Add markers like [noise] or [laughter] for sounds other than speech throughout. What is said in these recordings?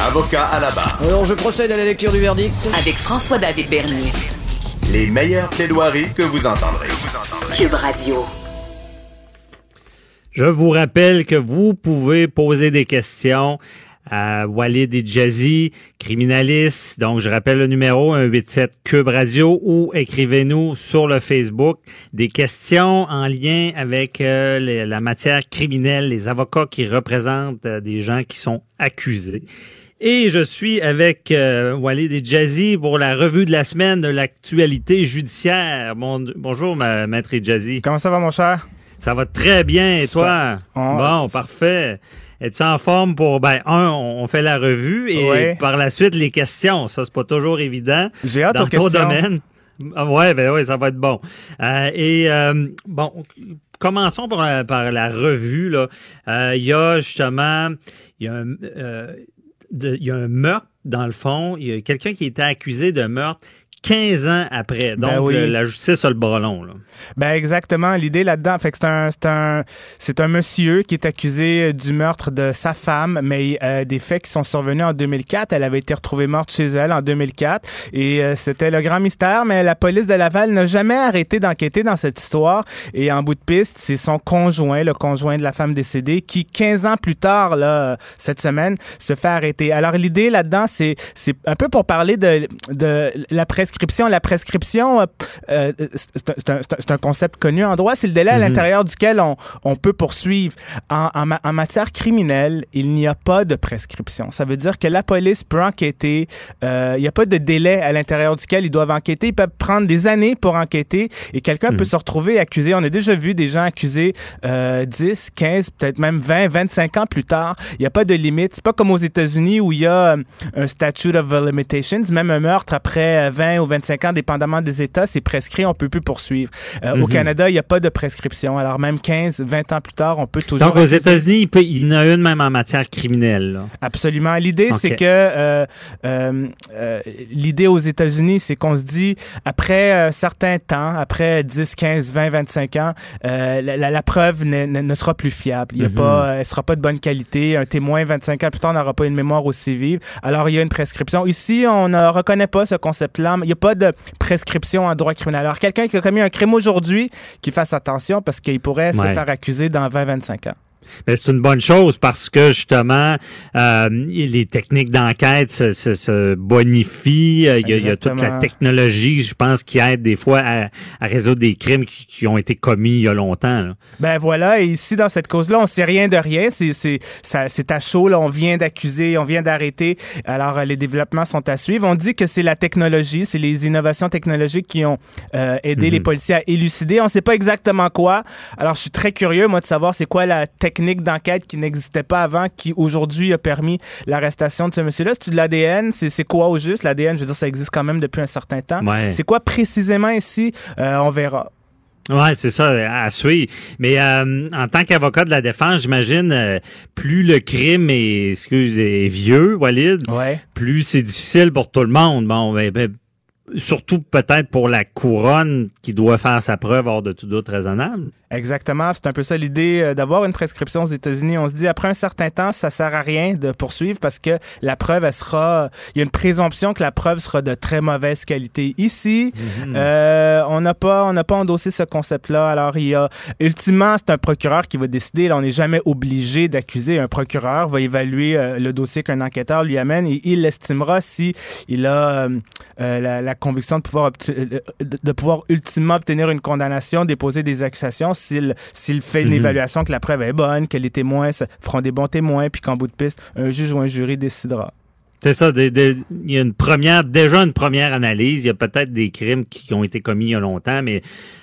Avocat à la barre. Alors je procède à la lecture du verdict. Avec François-David Bernier. Les meilleures plaidoiries que vous entendrez. Cube Radio. Je vous rappelle que vous pouvez poser des questions à Walid et Jazzy, criminaliste. Donc, je rappelle le numéro 187 Cube Radio ou écrivez-nous sur le Facebook des questions en lien avec euh, les- la matière criminelle, les avocats qui représentent euh, des gens qui sont accusés. Et je suis avec euh, Walid et Jazzy pour la revue de la semaine de l'actualité judiciaire. Bon, bonjour, ma, maître Jazzy. Comment ça va, mon cher? Ça va très bien, et toi? Oh, bon, parfait. Es-tu en forme pour, ben, un, on fait la revue et Ouais. par la suite, les questions. Ça, c'est pas toujours évident. J'ai hâte dans aux ton questions. domaine. Ah Ouais, ben oui, ça va être bon. Euh, et euh, bon, commençons par, la- par la revue. Là, Euh, il y a justement, il y a un, euh, il y a un meurtre dans le fond. Il y a quelqu'un qui était accusé de meurtre 15 ans après. Donc, Ben oui. euh, la justice a le bras long. Là. Ben exactement, l'idée là-dedans, fait que c'est un c'est un c'est un monsieur qui est accusé euh, du meurtre de sa femme, mais euh, des faits qui sont survenus en 2004, elle avait été retrouvée morte chez elle en 2004 et euh, c'était le grand mystère, mais la police de Laval n'a jamais arrêté d'enquêter dans cette histoire et en bout de piste, c'est son conjoint, le conjoint de la femme décédée qui 15 ans plus tard là cette semaine se fait arrêter. Alors l'idée là-dedans, c'est c'est un peu pour parler de de la prescription, la prescription euh, euh, c'est un- concept connu en droit, c'est le délai à Mhm. l'intérieur duquel on, on peut poursuivre. En, en ma- en matière criminelle, il n'y a pas de prescription. Ça veut dire que la police peut enquêter. euh, il n'y a pas de délai à l'intérieur duquel ils doivent enquêter. Ils peuvent prendre des années pour enquêter et quelqu'un Mhm. peut se retrouver accusé. On a déjà vu des gens accusés euh, 10, 15, peut-être même 20, 25 ans plus tard. Il n'y a pas de limite. C'est pas comme aux États-Unis où il y a un statute of limitations. Même un meurtre après euh, 20 ou 25 ans, dépendamment des États, c'est prescrit, on peut plus poursuivre. Euh, Au Mhm. Canada, il n'y a pas de prescription. Alors même 15, 20 ans plus tard, on peut toujours... Donc, aux. États-Unis, il, peut- il y en a une même en matière criminelle. là. Absolument. L'idée, c'est que euh, euh, l'idée aux États-Unis, c'est qu'on se dit après un certain temps, après 10, 15, 20, 25 ans, la, la- la preuve ne, ne- ne sera plus fiable. Il y a Mhm. pas, elle sera pas de bonne qualité. Un témoin 25 ans plus tard n'aura pas une mémoire aussi vive. Alors il y a une prescription. Ici, on ne reconnaît pas ce concept-là. Il n'y a pas de prescription en droit criminel. Alors quelqu'un qui a commis un crime aujourd'hui, qu'il fasse attention parce qu'il pourrait se faire accuser dans 20, 25 ans. Mais c'est une bonne chose parce que justement, euh, les techniques d'enquête se, se- se bonifient. Il y, a, il y a toute la technologie, je pense, qui aide des fois à, à résoudre des crimes qui, qui ont été commis il y a longtemps. là. Ben voilà, et ici, dans cette cause-là, on sait rien de rien. C'est, à chaud, là. On vient d'accuser, on vient d'arrêter. Alors, euh, les développements sont à suivre. On dit que c'est la technologie, c'est les innovations technologiques qui ont euh, aidé Mhm. les policiers à élucider. On sait pas exactement quoi. Alors, je suis très curieux, moi, de savoir c'est quoi la technique d'enquête qui n'existait pas avant, qui aujourd'hui a permis l'arrestation de ce monsieur-là. C'est de l'ADN? C'est, quoi au juste? L'ADN, je veux dire, ça existe quand même depuis un certain temps. Ouais. C'est quoi précisément ici? Euh, on verra. Ouais, c'est ça, à suivre. Mais euh, en tant qu'avocat de la défense, j'imagine, euh, plus le crime est, excuse, est vieux, Walid, Ouais. plus c'est difficile pour tout le monde. Bon, ben, ben, surtout peut-être pour la couronne qui doit faire sa preuve hors de tout doute raisonnable. Exactement, c'est un peu ça l'idée euh, d'avoir une prescription aux États-Unis. On se dit après un certain temps, ça sert à rien de poursuivre parce que la preuve, elle sera, il y a une présomption que la preuve sera de très mauvaise qualité. Ici, euh, on n'a pas, on n'a pas endossé ce concept-là. Alors il y a, ultimement, c'est un procureur qui va décider. Là, on n'est jamais obligé d'accuser. Un procureur va évaluer euh, le dossier qu'un enquêteur lui amène et il estimera si il a euh, la, la conviction de pouvoir de pouvoir ultimement obtenir une condamnation, déposer des accusations s'il fait une Mhm. évaluation que la preuve est bonne, que les témoins se- feront des bons témoins, puis qu'en bout de piste, un juge ou un jury décidera. C'est ça, des- des- il y a une première, déjà une première analyse. Il y a peut-être des crimes qui ont été commis il y a longtemps, mais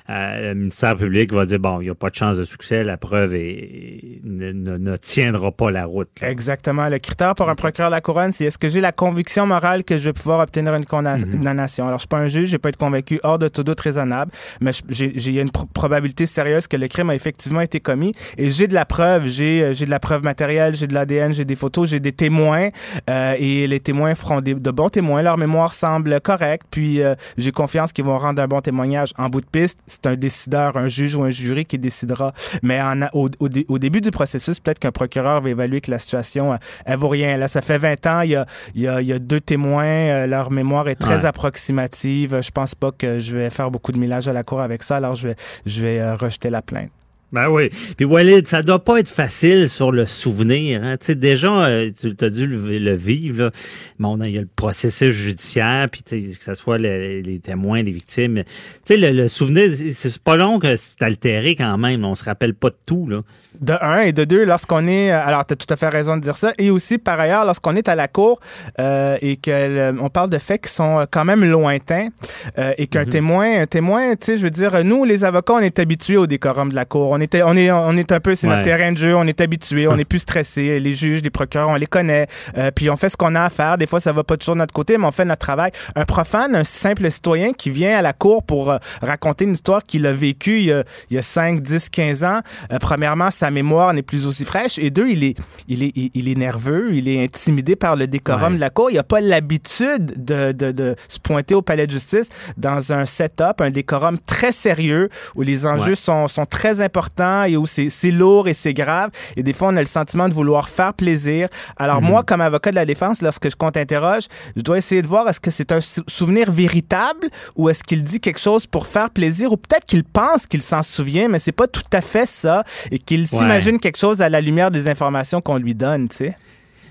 euh, le ministère public va dire, bon, il n'y a pas de chance de succès, la preuve est, ne, ne- ne tiendra pas la route. là. Exactement. Le critère pour un procureur de la couronne, c'est est-ce que j'ai la conviction morale que je vais pouvoir obtenir une condamna- condamnation. Alors, je suis pas un juge, je vais pas être convaincu hors de tout doute raisonnable, mais j'ai j'ai- il y a une pro- probabilité sérieuse que le crime a effectivement été commis et j'ai de la preuve, j'ai euh, j'ai de la preuve matérielle, j'ai de l'ADN, j'ai des photos, j'ai des témoins euh, et les témoins feront des- de bons témoins. Leur mémoire semble correcte, puis euh, j'ai confiance qu'ils vont rendre un bon témoignage. En bout de piste, c'est un décideur, un juge ou un jury qui décidera. Mais en au, au dé- au début du processus, peut-être qu'un procureur va évaluer que la situation, euh, elle vaut rien. Là, ça fait 20 ans, il y a, il y a, il y a deux témoins, euh, leur mémoire est très Ouais. approximative. Je pense pas que je vais faire beaucoup de millage à la cour avec ça, alors je vais, je vais euh, rejeter la plainte. Ben oui. Puis Walid, ça doit pas être facile sur le souvenir. Hein. Tu sais, déjà, euh, tu as dû le, le vivre. Là. Bon, il y a le processus judiciaire, puis que ce soit le- les témoins, les victimes. Tu sais, le, le souvenir, c'est- pas long que c'est altéré quand même. On se rappelle pas de tout. Là. De un et de deux, lorsqu'on est, euh, alors tu as tout à fait raison de dire ça, et aussi par ailleurs, lorsqu'on est à la cour euh, et qu'on parle de faits qui sont quand même lointains euh, et qu'un témoin, un témoin, tu sais, je veux dire, nous les avocats, on est habitués au décorum de la cour. On était, on est, on est un peu, c'est Ouais. notre terrain de jeu, on est habitué, on [laughs] est plus stressé. Les juges, les procureurs, on les connaît, euh, puis on fait ce qu'on a à faire. Des fois, ça va pas toujours de notre côté, mais on fait notre travail. Un profane, un simple citoyen qui vient à la cour pour euh, raconter une histoire qu'il a vécue il y a, il y a 5, 10, 15 ans, euh, premièrement, sa mémoire n'est plus aussi fraîche. Et deux, il est, il est, il, il est nerveux, il est intimidé par le décorum Ouais. de la cour. Il n'a pas l'habitude de, de, de se pointer au palais de justice dans un setup, un décorum très sérieux où les enjeux Ouais. sont, sont très importants et où c'est lourd et c'est grave. Et des fois, on a le sentiment de vouloir faire plaisir. Alors moi, comme avocat de la défense, lorsque je compte interroge, je dois essayer de voir est-ce que c'est un sou- souvenir véritable ou est-ce qu'il dit quelque chose pour faire plaisir ou peut-être qu'il pense qu'il s'en souvient, mais c'est pas tout à fait ça et qu'il s'imagine quelque chose à la lumière des informations qu'on lui donne, tu sais.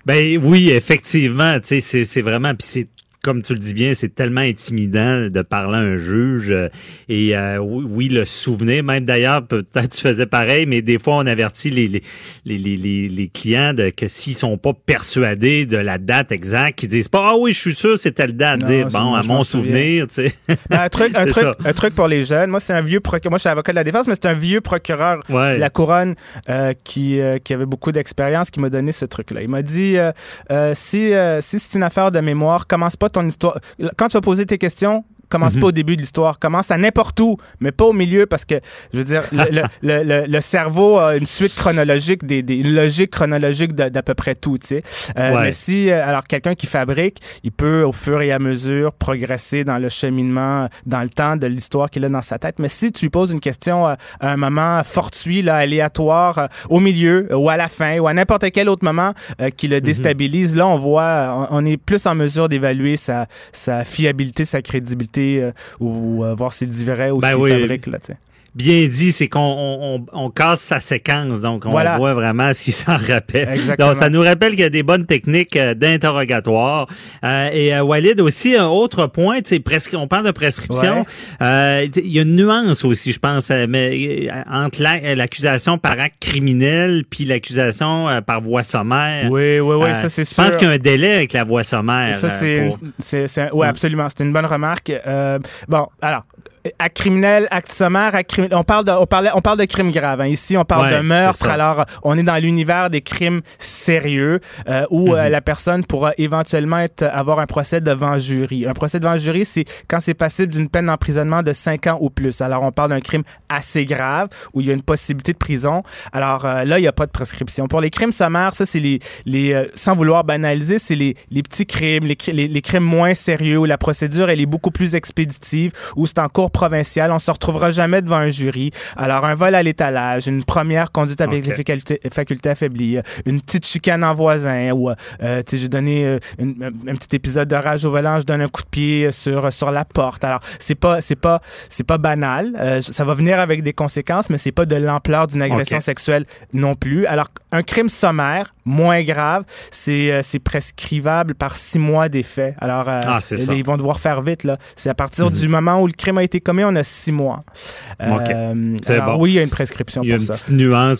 Ben oui, effectivement, tu sais, c'est, c'est vraiment, puis c'est comme tu le dis bien, c'est tellement intimidant de parler à un juge. euh, et euh, oui, le souvenir, même d'ailleurs, peut-être [laughs] tu faisais pareil, mais des fois, on avertit les, les, les, les, les- les clients de, que s'ils sont pas persuadés de la date exacte, qu'ils disent pas, ah oui, je suis sûr, c'est telle date. Non, Dire, c'est- bon, à mon souvenir, tu sais. [laughs] Ben, un truc, un truc, ça. un truc pour les jeunes. Moi, c'est un vieux procureur. Moi, je suis avocat de la défense, mais c'est un vieux procureur Ouais. de la couronne euh, qui, euh, qui avait beaucoup d'expérience qui m'a donné ce truc-là. Il m'a dit si, si c'est une affaire de mémoire, commence pas ton Quand tu vas poser tes questions, commence Mhm. pas au début de l'histoire. Commence à n'importe où, mais pas au milieu parce que, je veux dire, le, le, le, le cerveau a une suite chronologique, des, des, une logique chronologique d'à peu près tout, tu sais. Euh, Ouais. Mais si, euh, alors, quelqu'un qui fabrique, il peut, au fur et à mesure, progresser dans le cheminement, dans le temps de l'histoire qu'il a dans sa tête. Mais si tu lui poses une question euh, à un moment fortuit, là, aléatoire, euh, au milieu, ou à la fin, ou à n'importe quel autre moment euh, qui Mhm. le déstabilise, là, on voit, on, on est plus en mesure d'évaluer sa, sa fiabilité, sa crédibilité, euh, ou euh, voir s'il dit vrai ou Ben s'il oui. fabrique, là, tu sais. Bien dit, c'est qu'on on, on- on casse sa séquence, donc on Voilà. voit vraiment s'il s'en rappelle. Exactement. Donc, ça nous rappelle qu'il y a des bonnes techniques euh, d'interrogatoire. Euh, et euh, Walid aussi, un autre point, tu sais, presque, on parle de prescription. Euh, Il y a une nuance aussi, je pense, mais entre la- l'accusation par acte criminel puis l'accusation par voie sommaire. Oui, oui, oui, ça, c'est Je sûr. pense qu'il y a un délai avec la voie sommaire. Ça, c'est, pour- c'est, c'est- ouais, Mm. absolument. C'est une bonne remarque. Euh, bon, alors, acte criminel, acte sommaire, acte on parle de, on parlait, on parle de crimes graves. hein. Ici, on parle Ouais, de meurtre. Alors, on est dans l'univers des crimes sérieux euh, où euh, la personne pourra éventuellement être, avoir un procès devant jury. Un procès devant jury, c'est quand c'est passible d'une peine d'emprisonnement de 5 ans ou plus. Alors, on parle d'un crime assez grave où il y a une possibilité de prison. Alors euh, là, il n'y a pas de prescription. Pour les crimes sommaires, ça, c'est les, les sans vouloir banaliser, c'est les, les petits crimes, les, les, les crimes moins sérieux où la procédure, elle est beaucoup plus expéditive, où c'est en cours provincial, on se retrouvera jamais devant un jury. Alors, un vol à l'étalage, une première conduite avec Ok. les facultés, facultés affaiblies, une petite chicane en voisin, ou, euh, tu sais, j'ai donné euh, une- un, petit épisode de rage au volant, je donne un coup de pied sur, sur la porte. Alors, c'est pas, c'est pas, c'est pas banal. Euh, ça va venir avec des conséquences, mais c'est pas de l'ampleur d'une agression sexuelle non plus. Alors, un crime sommaire, moins grave, c'est euh, c'est prescrivable par six mois d'effet. Alors, euh, Ah, ça. ils vont devoir faire vite. là. C'est à partir Mhm. du moment où le crime a été commis, on a six mois. Ok. Euh, alors, bon. Oui, il y a une prescription Il y a pour une ça. petite nuance,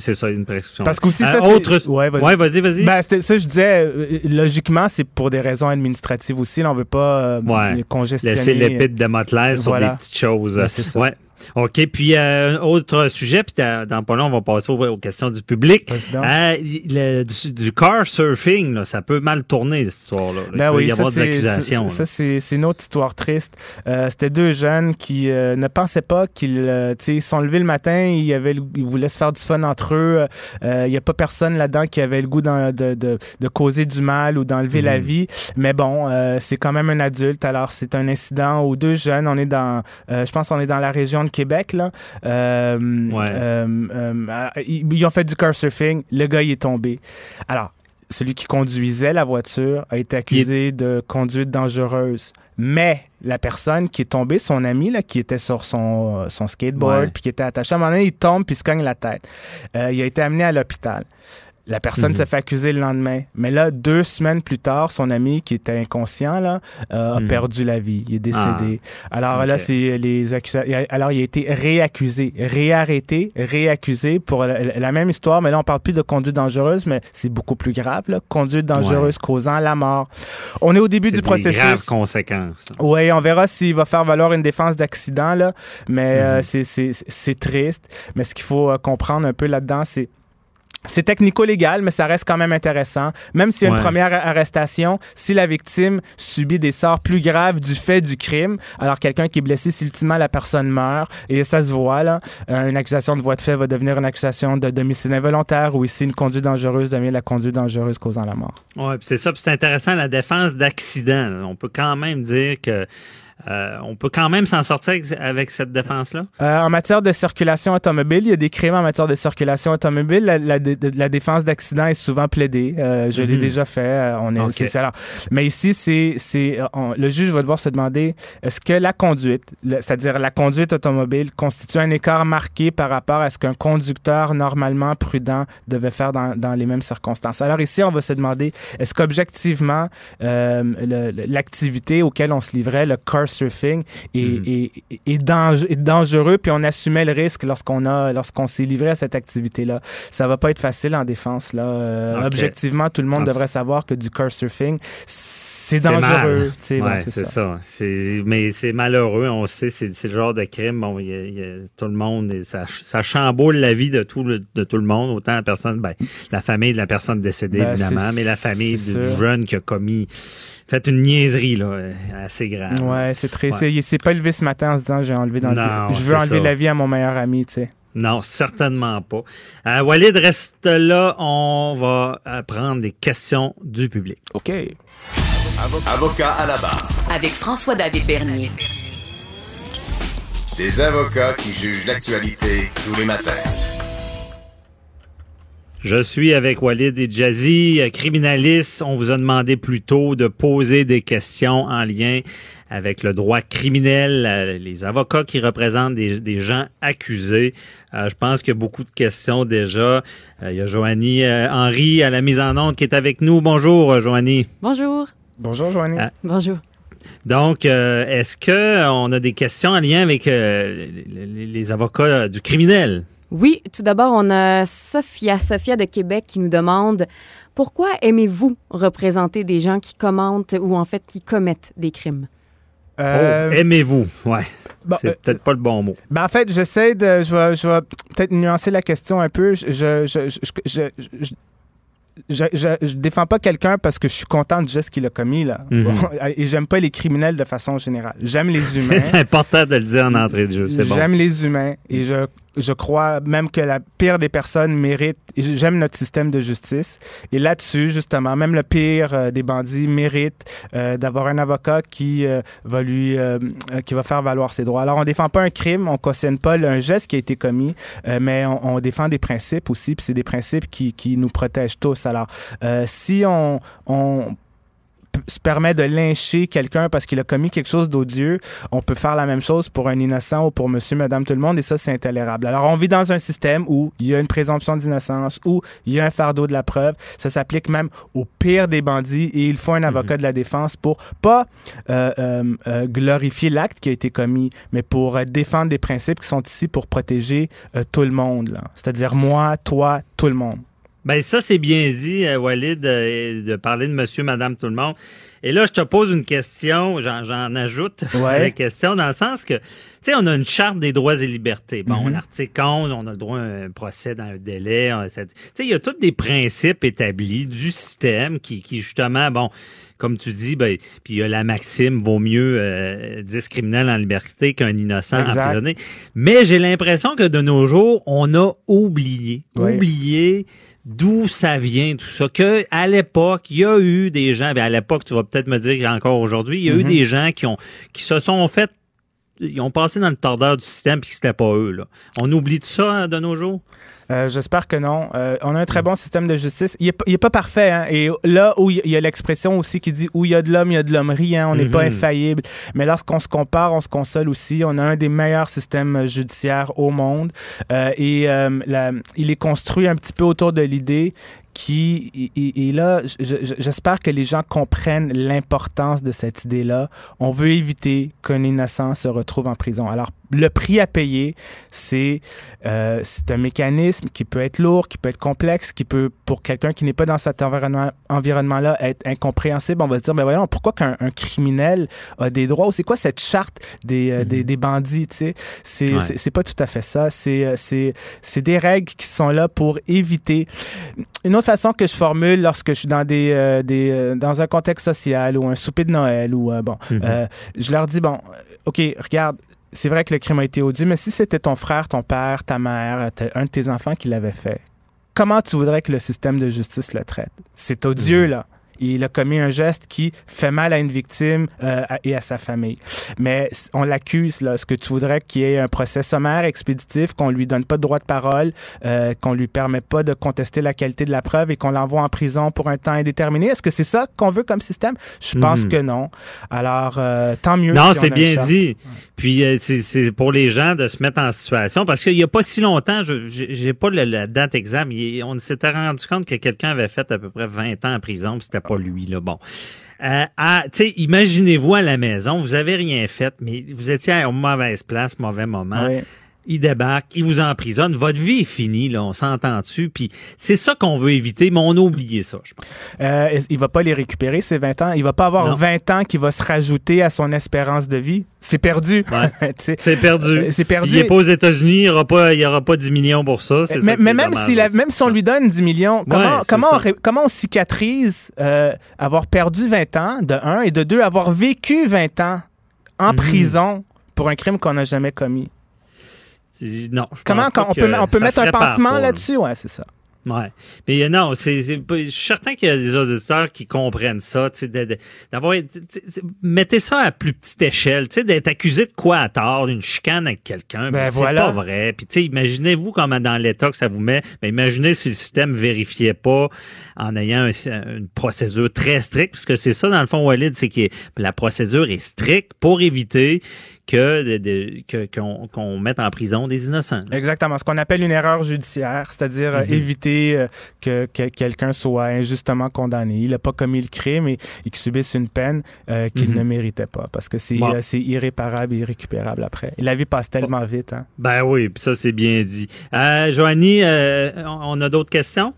c'est ça, une prescription. Parce qu'aussi, Euh, ça, c'est- autre... Ouais, vas-y. Ouais, vas-y, vas-y. Ben, ça, je disais, logiquement, c'est pour des raisons administratives aussi. Là, on veut pas Ouais. congestionner. Laisser l'épée de Damoclès sur Voilà. des petites choses. Ben, c'est ça. Ouais. OK, puis euh, autre sujet, puis dans pas long, on va passer aux, aux questions du public. Euh, le- du, du car surfing, là, ça peut mal tourner, cette histoire-là. Il Ben oui, y ça, avoir des accusations. Ça, c'est une autre histoire triste. Euh, C'était deux jeunes qui euh, ne pensaient pas qu'ils sont levés le matin, ils, avaient le- ils voulaient se faire du fun entre eux. Il n'y a pas personne là-dedans qui avait le goût de, de, de causer du mal ou d'enlever la vie. Mais bon, c'est quand même un adulte. Alors, c'est un incident où deux jeunes, on est dans, je pense qu'on est dans la région de Québec, là. Euh, Ouais. euh, euh, ils, ils ont fait du car surfing. Le gars, il est tombé. Alors, celui qui conduisait la voiture a été accusé de conduite dangereuse. Mais la personne qui est tombée, son ami là, qui était sur son, son skateboard, puis qui était attaché, à un moment donné, il tombe puis il se cogne la tête. Euh, il a été amené à l'hôpital. La personne Mhm. s'est fait accuser le lendemain. Mais là, deux semaines plus tard, son ami qui était inconscient là, euh, a Mhm. perdu la vie. Il est décédé. Alors là, c'est les accusations. Alors, il a été réaccusé, réarrêté, réaccusé pour la, la même histoire. Mais là, on parle plus de conduite dangereuse, mais c'est beaucoup plus grave. Là. Conduite dangereuse causant la mort. On est au début du des graves processus. conséquences. là. Oui, on verra s'il va faire valoir une défense d'accident, là. Mais euh, Mhm. c'est triste. Mais ce qu'il faut euh, comprendre un peu là-dedans, c'est. C'est technico-légal, mais ça reste quand même intéressant. Même s'il y a Ouais. une première arrestation, si la victime subit des sorts plus graves du fait du crime, alors quelqu'un qui est blessé, si ultimement la personne meurt, et ça se voit, là, euh, une accusation de voie de fait va devenir une accusation de domicile involontaire, ou ici une conduite dangereuse devient la conduite dangereuse causant la mort. Puis c'est ça, puis c'est intéressant la défense d'accident. On peut quand même dire que euh, on peut quand même s'en sortir avec, cette défense-là. Euh, en matière de circulation automobile, il y a des crimes en matière de circulation automobile. La, la- de- la défense d'accident est souvent plaidée. Euh, je l'ai Mhm. déjà fait. On est, ça. Alors, mais ici, c'est, le juge va devoir se demander est-ce que la conduite, c'est-à-dire la conduite automobile, constitue un écart marqué par rapport à ce qu'un conducteur normalement prudent devait faire dans, dans les mêmes circonstances? Alors ici, on va se demander est-ce qu'objectivement, l'activité auquel on se livrait, le car surfing, est, Mhm. est- est- est dange- est dangereux, puis on assumait le risque lorsqu'on a lorsqu'on s'est livré à cette activité-là. Ça va pas être facile en défense. Là. Euh. Objectivement, tout le monde En devrait savoir que du car surfing, c'est dangereux. Bon, c'est ça. Mais c'est malheureux, on sait, c'est le genre de crime. Bon, il y a- il y a tout le monde, et ça, ça chamboule la vie de tout le, de tout le monde, autant la personne, ben, la famille de la personne décédée, Ben, évidemment, mais la famille du, jeune qui a commis, fait une niaiserie, là, assez grave. Ouais, c'est très. Ouais. c'est- Il s'est pas levé ce matin en se disant j'ai enlevé dans Non, le- je veux enlever ça. la vie à mon meilleur ami, tu sais. Non, certainement pas. Euh, Walid, reste là. On va prendre des questions du public. OK. Avocat à la barre. Avec François-David Bernier. Des avocats qui jugent l'actualité tous les matins. Je suis avec Walid et Jazzy, criminaliste. On vous a demandé plus tôt de poser des questions en lien avec le droit criminel, euh, les avocats qui représentent des, des gens accusés. Euh, je pense qu'il y a beaucoup de questions déjà. Euh, il y a Joanie euh, Henry à la mise en onde qui est avec nous. Bonjour, Joanie. Bonjour. Bonjour, Joanie. Ah. Bonjour. Donc, euh, est-ce que euh, on a des questions en lien avec euh, les, avocats du criminel? Oui, tout d'abord, on a Sophia, Sophia de Québec qui nous demande pourquoi aimez-vous représenter des gens qui commentent ou en fait qui commettent des crimes? Euh, Oh, aimez-vous? Ouais. bon, C'est euh, peut-être pas le bon mot. Ben en fait, j'essaie de. Je vais, je vais peut-être nuancer la question un peu. Je, je, je, je, je, défends pas quelqu'un parce que je suis content du geste qu'il a commis, là. Mhm. Bon, [laughs] et j'aime pas les criminels de façon générale. J'aime les [laughs] humains. C'est important de le dire en entrée de jeu. Bon. J'aime les humains et je, je crois même que la pire des personnes mérite. J'aime notre système de justice. Et là-dessus, justement, même le pire euh, des bandits mérite euh, d'avoir un avocat qui euh, va lui, euh, euh, qui va faire valoir ses droits. Alors, on défend pas un crime, on cautionne pas un geste qui a été commis, mais on, on défend des principes aussi. Puis c'est des principes qui, qui nous protègent tous. Alors, si on, on se permet de lyncher quelqu'un parce qu'il a commis quelque chose d'odieux, on peut faire la même chose pour un innocent ou pour monsieur, madame, tout le monde, et ça, c'est intolérable. Alors, on vit dans un système où il y a une présomption d'innocence, où il y a un fardeau de la preuve. Ça s'applique même au pire des bandits et il faut un avocat de la défense pour pas euh, euh, euh, glorifier l'acte qui a été commis, mais pour euh, défendre des principes qui sont ici pour protéger euh, tout le monde. C'est-à-dire moi, toi, tout le monde. Ben ça, c'est bien dit, euh, Walid, euh, de parler de monsieur, madame, tout le monde. Et là, je te pose une question, j'en, ajoute [laughs] Ouais. la question, dans le sens que, tu sais, on a une charte des droits et libertés. Bon, Mhm. l'article 11, on a le droit à un procès dans un délai. Tu sais, il y a tous des principes établis du système qui, qui justement, bon, comme tu dis, ben, puis il y a la maxime, vaut mieux euh, 10 criminels en liberté qu'un innocent Exact. emprisonné. Mais j'ai l'impression que de nos jours, on a oublié, oublié d'où ça vient tout ça. Que à l'époque, il y a eu des gens, ben à l'époque, tu vas peut-être me dire qu'encore aujourd'hui, il y a eu Mhm. des gens qui ont qui se sont fait ils ont passé dans le tordeur du système puis que c'était pas eux là. On oublie tout ça hein, de nos jours? Euh, J'espère que non. Euh, on a un très bon système de justice. Il est, pas- parfait. Hein? Et là où il y a l'expression aussi qui dit où il y a de l'homme, il y a de l'hommerie. Hein? On n'est pas Mhm. infaillible. Mais lorsqu'on se compare, on se console aussi. On a un des meilleurs systèmes judiciaires au monde. Euh, et la- il est construit un petit peu autour de l'idée qui et, là, je- je- j'espère que les gens comprennent l'importance de cette idée-là. On veut éviter qu'un innocent se retrouve en prison. Alors, le prix à payer, c'est euh, c'est un mécanisme qui peut être lourd, qui peut être complexe, qui peut, pour quelqu'un qui n'est pas dans cet environnement- environnement-là, être incompréhensible. On va se dire, ben voyons, pourquoi qu'un un criminel a des droits? C'est quoi cette charte des, euh, des, des bandits? C'est Ouais. pas tout à fait ça. C'est euh, c'est des règles qui sont là pour éviter. Une autre façon que je formule lorsque je suis dans des, euh, des dans un contexte social ou un souper de Noël ou bon, Mhm. je leur dis bon, ok, regarde, c'est vrai que le crime a été odieux, mais si c'était ton frère, ton père, ta mère, ta- un de tes enfants qui l'avait fait, comment tu voudrais que le système de justice le traite? C'est odieux là. Il a commis un geste qui fait mal à une victime euh, et à sa famille. Mais on l'accuse, là. Ce que tu voudrais qu'il y ait un procès sommaire, expéditif, qu'on lui donne pas de droit de parole, euh, qu'on lui permet pas de contester la qualité de la preuve et qu'on l'envoie en prison pour un temps indéterminé. Est-ce que c'est ça qu'on veut comme système? Je pense Mhm. que non. Alors, euh, tant mieux. Non, si c'est bien dit. Puis euh, c'est c'est pour les gens de se mettre en situation parce qu'il y a pas si longtemps, je j'ai j'ai pas le- la date exacte, mais on s'était rendu compte que quelqu'un avait fait à peu près 20 ans en prison, c'était pas lui là. Bon. Euh, imaginez-vous à la maison, vous avez rien fait, mais vous étiez à mauvaise place, mauvais moment. Il débarque, il vous emprisonne, votre vie est finie, là, on s'entend dessus. Puis c'est ça qu'on veut éviter, mais on a oublié ça, je pense. Euh, il va pas les récupérer, ces 20 ans? Il va pas avoir Non. 20 ans qui va se rajouter à son espérance de vie? C'est perdu. Ouais. [laughs] C'est perdu. Euh, c'est perdu. Il est pas aux États-Unis, il n'y aura pas, il y aura pas 10 millions pour ça. c'est mais ça même, si la- même si on lui donne 10 millions, comment, on, comment on cicatrise euh, avoir perdu 20 ans, de un, et de deux, avoir vécu 20 ans en Mhm. prison pour un crime qu'on n'a jamais commis? Non, je Comment pense quand pas on que peut, on peut mettre un pansement là-dessus? Ouais, c'est ça. Ouais. Mais euh, non, c'est, je suis certain qu'il y a des auditeurs qui comprennent ça, tu sais, d'avoir, mettez ça à plus petite échelle, tu sais, d'être accusé de quoi à tort, d'une chicane avec quelqu'un, Ben c'est voilà. pas vrai. Puis tu sais, imaginez-vous comment dans l'état que ça vous met, ben imaginez si le système vérifiait pas en ayant un- une procédure très stricte, parce que c'est ça dans le fond, Walid, c'est que la procédure est stricte pour éviter que de- de- que- qu'on mette en prison des innocents. là. Exactement. Ce qu'on appelle une erreur judiciaire, c'est-à-dire euh, Mhm. éviter euh, que, que quelqu'un soit injustement condamné. Il n'a pas commis le crime et, et qu'il subisse une peine euh, qu'il Mhm. ne méritait pas parce que c'est Bon. euh, irréparable et irrécupérable après. Et la vie passe tellement vite. Hein? Ben oui, puis ça c'est bien dit. Euh, Joanie, euh, on a d'autres questions?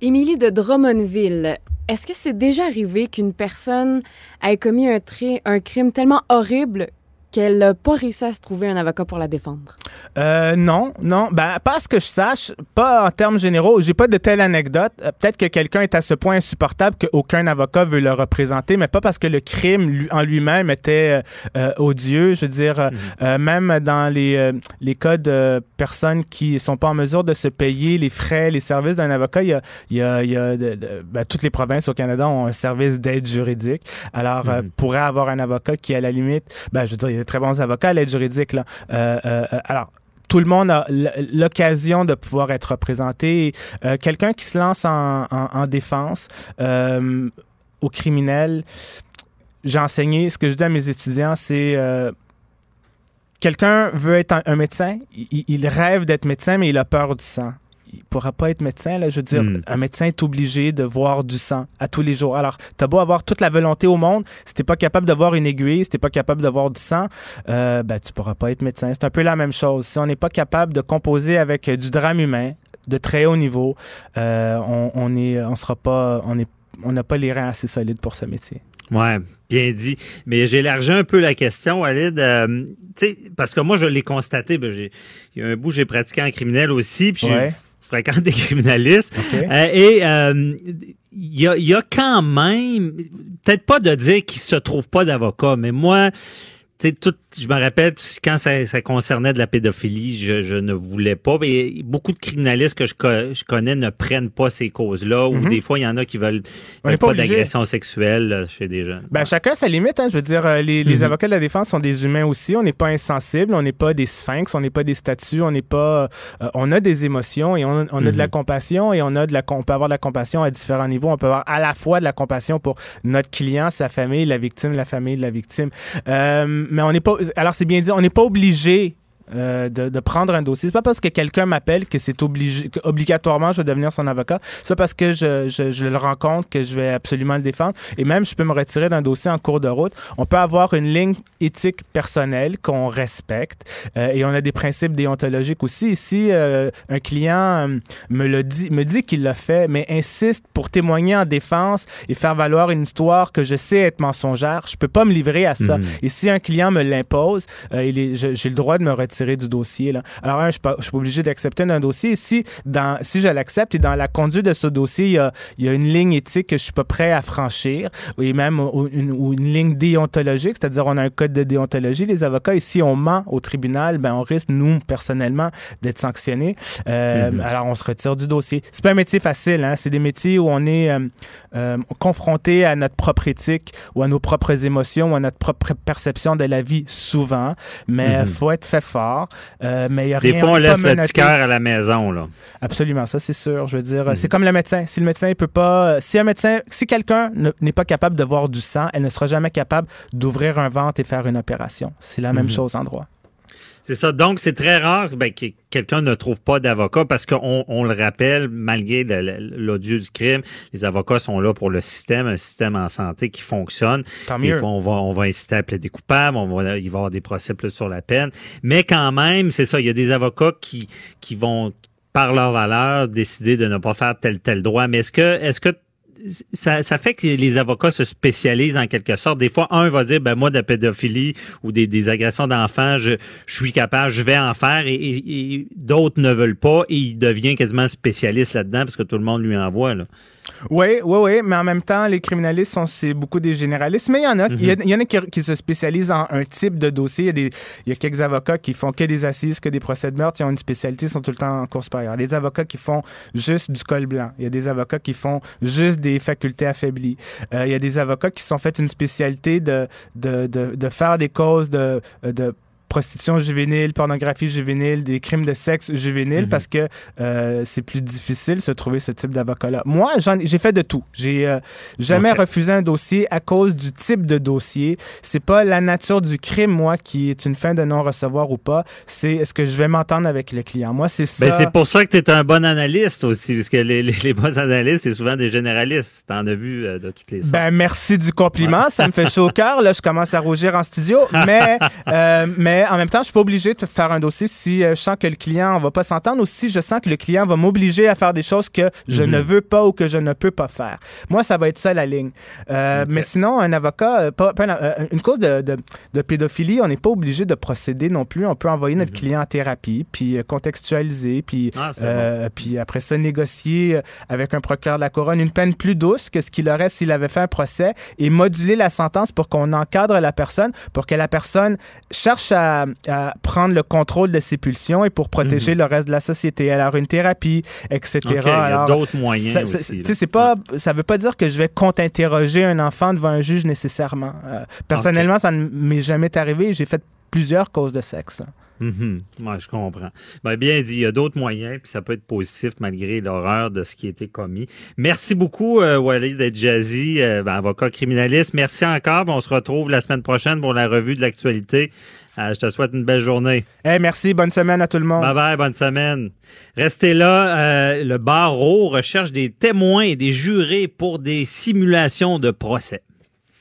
Émilie de Drummondville, est-ce que c'est déjà arrivé qu'une personne ait commis un, un crime tellement horrible qu'elle n'a pas réussi à se trouver un avocat pour la défendre? Euh, non, non. Ben, pas à ce que je sache, pas en termes généraux. J'ai pas de telle anecdote. Euh, Peut-être que quelqu'un est à ce point insupportable qu'aucun avocat veut le représenter, mais pas parce que le crime lui- en lui-même était euh, euh, odieux. Je veux dire, euh, même dans les, euh, les cas de personnes qui sont pas en mesure de se payer les frais, les services d'un avocat, il y a, il y a, y a de- de- ben, toutes les provinces au Canada ont un service d'aide juridique. Alors, euh, Mhm. pourrait avoir un avocat qui, à la limite, ben, je veux dire, très bons avocats l'aide juridique. Euh, euh, euh, alors, tout le monde a l'occasion de pouvoir être représenté. Quelqu'un qui se lance en, en- en défense euh, aux criminels, j'ai enseigné, ce que je dis à mes étudiants, c'est euh, quelqu'un veut être un, médecin, il rêve d'être médecin, mais il a peur du sang. Il pourra pas être médecin, là. Je veux dire, Hmm. un médecin est obligé de voir du sang à tous les jours. Alors, t'as beau avoir toute la volonté au monde, si t'es pas capable de voir une aiguille, si t'es pas capable de voir du sang, euh, ben, tu pourras pas être médecin. C'est un peu la même chose. Si on n'est pas capable de composer avec euh, du drame humain, de très haut niveau. Euh, on, on est, on sera pas, on est, on n'a pas les reins assez solides pour ce métier. Ouais, bien dit. Mais j'ai élargi un peu la question, Walid. Euh, parce que moi, je l'ai constaté. Ben, j'ai, il y a un bout, j'ai pratiqué en criminel aussi, puis Ouais. Fréquente des [laughs] criminalistes. Euh, et euh, il y, a, y a quand même, peut-être pas de dire qu'il se trouve pas d'avocat, mais moi, tu sais, tout, je me rappelle quand ça, ça concernait de la pédophilie, je, je ne voulais pas. Mais beaucoup de criminalistes que je, co- je connais ne prennent pas ces causes-là, ou des fois il y en a qui veulent, Mhm. On n'est veulent pas pas d'agression sexuelle là, chez des jeunes. Ben, chacun sa limite. Hein, je veux dire, euh, les, Mhm. avocats de la défense sont des humains aussi. On n'est pas insensibles, on n'est pas des sphinx, on n'est pas des statues, on n'est pas. euh, on a des émotions et on, on a de la Mhm. compassion et on a de la. On peut avoir de la compassion à différents niveaux. On peut avoir à la fois de la compassion pour notre client, sa famille, la victime, la famille de la victime. Euh, mais on n'est pas. Alors c'est bien dit, on n'est pas obligé. Euh, de, de prendre un dossier. C'est pas parce que quelqu'un m'appelle que c'est obligé, que obligatoirement je vais devenir son avocat. C'est pas parce que je, je, je le rencontre que je vais absolument le défendre. Et même, je peux me retirer d'un dossier en cours de route. On peut avoir une ligne éthique personnelle qu'on respecte euh, et on a des principes déontologiques aussi. Si euh, un client me le dit, me dit qu'il l'a fait, mais insiste pour témoigner en défense et faire valoir une histoire que je sais être mensongère, je peux pas me livrer à ça. Mhm. Et si un client me l'impose, j'ai le droit de me retirer du dossier. Là. Alors, un, je suis pas- je suis pas obligé d'accepter d'un dossier. Si, dans, si je l'accepte et dans la conduite de ce dossier, il y a, il y a une ligne éthique que je suis pas prêt à franchir, et même ou- une, ou une ligne déontologique, c'est-à-dire on a un code de déontologie, les avocats, et si on ment au tribunal, ben on risque, nous, personnellement, d'être sanctionnés. Euh, Mhm. Alors, on se retire du dossier. C'est pas un métier facile, hein? c'est des métiers où on est euh, euh, confronté à notre propre éthique ou à nos propres émotions ou à notre propre perception de la vie souvent, mais Mhm. faut être fait fort. Euh, mais il y a Des rien, fois, on laisse le petit cœur à la maison. Là. Absolument, ça c'est sûr. Je veux dire, Mhm. c'est comme le médecin. Si le médecin il peut pas, si un médecin, si quelqu'un ne- n'est pas capable de voir du sang, elle ne sera jamais capable d'ouvrir un ventre et faire une opération. C'est la même Mhm. chose en droit. C'est ça. Donc, c'est très rare ben, que quelqu'un ne trouve pas d'avocat parce qu'on on le rappelle, malgré l'odieux du crime, les avocats sont là pour le système, un système en santé qui fonctionne. Tant Des mieux. fois, on va, on va inciter à plaider coupable, on va, il va y avoir des procès plus sur la peine. Mais quand même, c'est ça, il y a des avocats qui, qui vont, par leur valeur, décider de ne pas faire tel tel droit. Mais est-ce que, est-ce que ça, fait que les avocats se spécialisent en quelque sorte. Des fois, un va dire, ben moi, de la pédophilie ou des, des agressions d'enfants, je, suis capable, je vais en faire, et d'autres ne veulent pas, et il devient quasiment spécialiste là-dedans parce que tout le monde lui envoie. Là. Oui, oui, oui, mais en même temps, les criminalistes sont c'est beaucoup des généralistes, mais il y en a, il y, en a qui, qui se spécialisent en un type de dossier. Il y, a des, il y a quelques avocats qui font que des assises, que des procès de meurtre, ils ont une spécialité, ils sont tout le temps en cours supérieure. Des avocats qui font juste du col blanc. Il y a des avocats qui font juste des facultés affaiblies. Euh, il y a des avocats qui sont fait une spécialité de, de, de, de faire des causes de, de prostitution juvénile, pornographie juvénile, des crimes de sexe juvénile Mhm. parce que euh, c'est plus difficile de se trouver ce type d'avocat-là. Moi, j'ai fait de tout. J'ai euh, jamais refusé un dossier à cause du type de dossier. C'est pas la nature du crime, moi, qui est une fin de non-recevoir ou pas. C'est est-ce que je vais m'entendre avec le client. Moi, c'est ça. Ben, c'est pour ça que tu es un bon analyste aussi, parce que les, les, les bons analystes, c'est souvent des généralistes. T'en as vu euh, de toutes les sortes. Ben, merci du compliment. Ça me fait chaud au cœur. Là, je commence à rougir en studio. [laughs] Mais, euh, mais en même temps, je suis pas obligé de faire un dossier si euh, je sens que le client va pas s'entendre ou si je sens que le client va m'obliger à faire des choses que je Mhm. ne veux pas ou que je ne peux pas faire. Moi, ça va être ça la ligne. Euh. Mais sinon, un avocat, euh, pas, pas un- une cause de, de, de pédophilie, on n'est pas obligé de procéder non plus. On peut envoyer notre Mhm. client en thérapie, puis contextualiser, puis Ah, puis après ça, négocier avec un procureur de la couronne une peine plus douce que ce qu'il aurait s'il avait fait un procès et moduler la sentence pour qu'on encadre la personne, pour que la personne cherche à, à prendre le contrôle de ses pulsions et pour protéger le reste de la société. Alors, une thérapie, etc. Mhm. Ok, il y a Alors, d'autres moyens ça, aussi, là. pas, ça veut pas dire que je vais contre-interroger un enfant devant un juge nécessairement. Euh, personnellement, ça ne m'est jamais arrivé. J'ai fait plusieurs causes de sexe. Ouais, je comprends. Ben, bien dit, il y a d'autres moyens, puis ça peut être positif malgré l'horreur de ce qui a été commis. Merci beaucoup, euh, Walid d'être jazzy, euh, ben, avocat criminaliste. Merci encore. puis On se retrouve la semaine prochaine pour la revue de l'actualité. Euh, je te souhaite une belle journée. Eh, merci. Bonne semaine à tout le monde. Bye bye, bonne semaine. Restez là. euh, le barreau recherche des témoins et des jurés pour des simulations de procès.